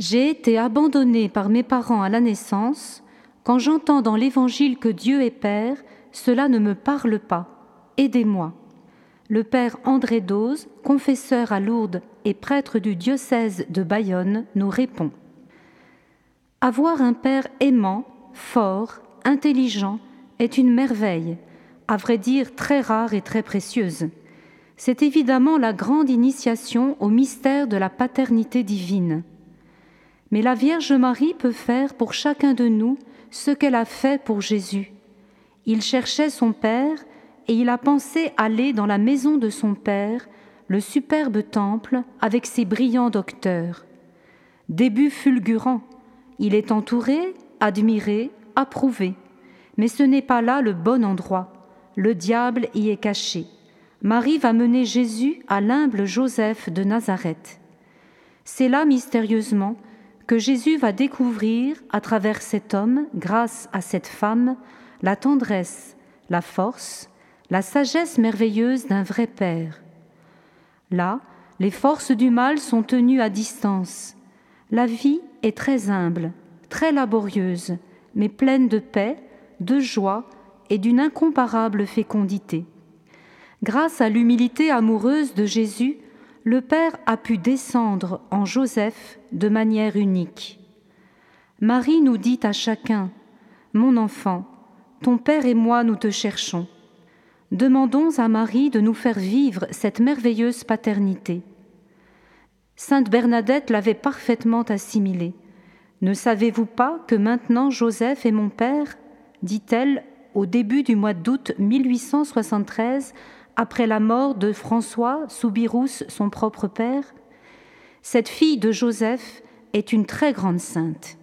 J'ai été abandonnée par mes parents à la naissance. Quand j'entends dans l'Évangile que Dieu est Père, cela ne me parle pas. Aidez-moi. Le Père André Dose, confesseur à Lourdes et prêtre du diocèse de Bayonne, nous répond. Avoir un Père aimant, fort, intelligent, est une merveille, à vrai dire très rare et très précieuse. C'est évidemment la grande initiation au mystère de la paternité divine. Mais la Vierge Marie peut faire pour chacun de nous ce qu'elle a fait pour Jésus. Il cherchait son Père et il a pensé aller dans la maison de son Père, le superbe temple avec ses brillants docteurs. Début fulgurant, il est entouré, admiré, approuvé. Mais ce n'est pas là le bon endroit. Le diable y est caché. Marie va mener Jésus à l'humble Joseph de Nazareth. C'est là mystérieusement que Jésus va découvrir à travers cet homme, grâce à cette femme, la tendresse, la force, la sagesse merveilleuse d'un vrai Père. Là, les forces du mal sont tenues à distance. La vie est très humble, très laborieuse, mais pleine de paix, de joie et d'une incomparable fécondité. Grâce à l'humilité amoureuse de Jésus, le Père a pu descendre en Joseph de manière unique. Marie nous dit à chacun, Mon enfant, ton Père et moi nous te cherchons. Demandons à Marie de nous faire vivre cette merveilleuse paternité. Sainte Bernadette l'avait parfaitement assimilée. Ne savez-vous pas que maintenant Joseph est mon père? dit-elle au début du mois d'août 1873, après la mort de François Soubirous, son propre père Cette fille de Joseph est une très grande sainte.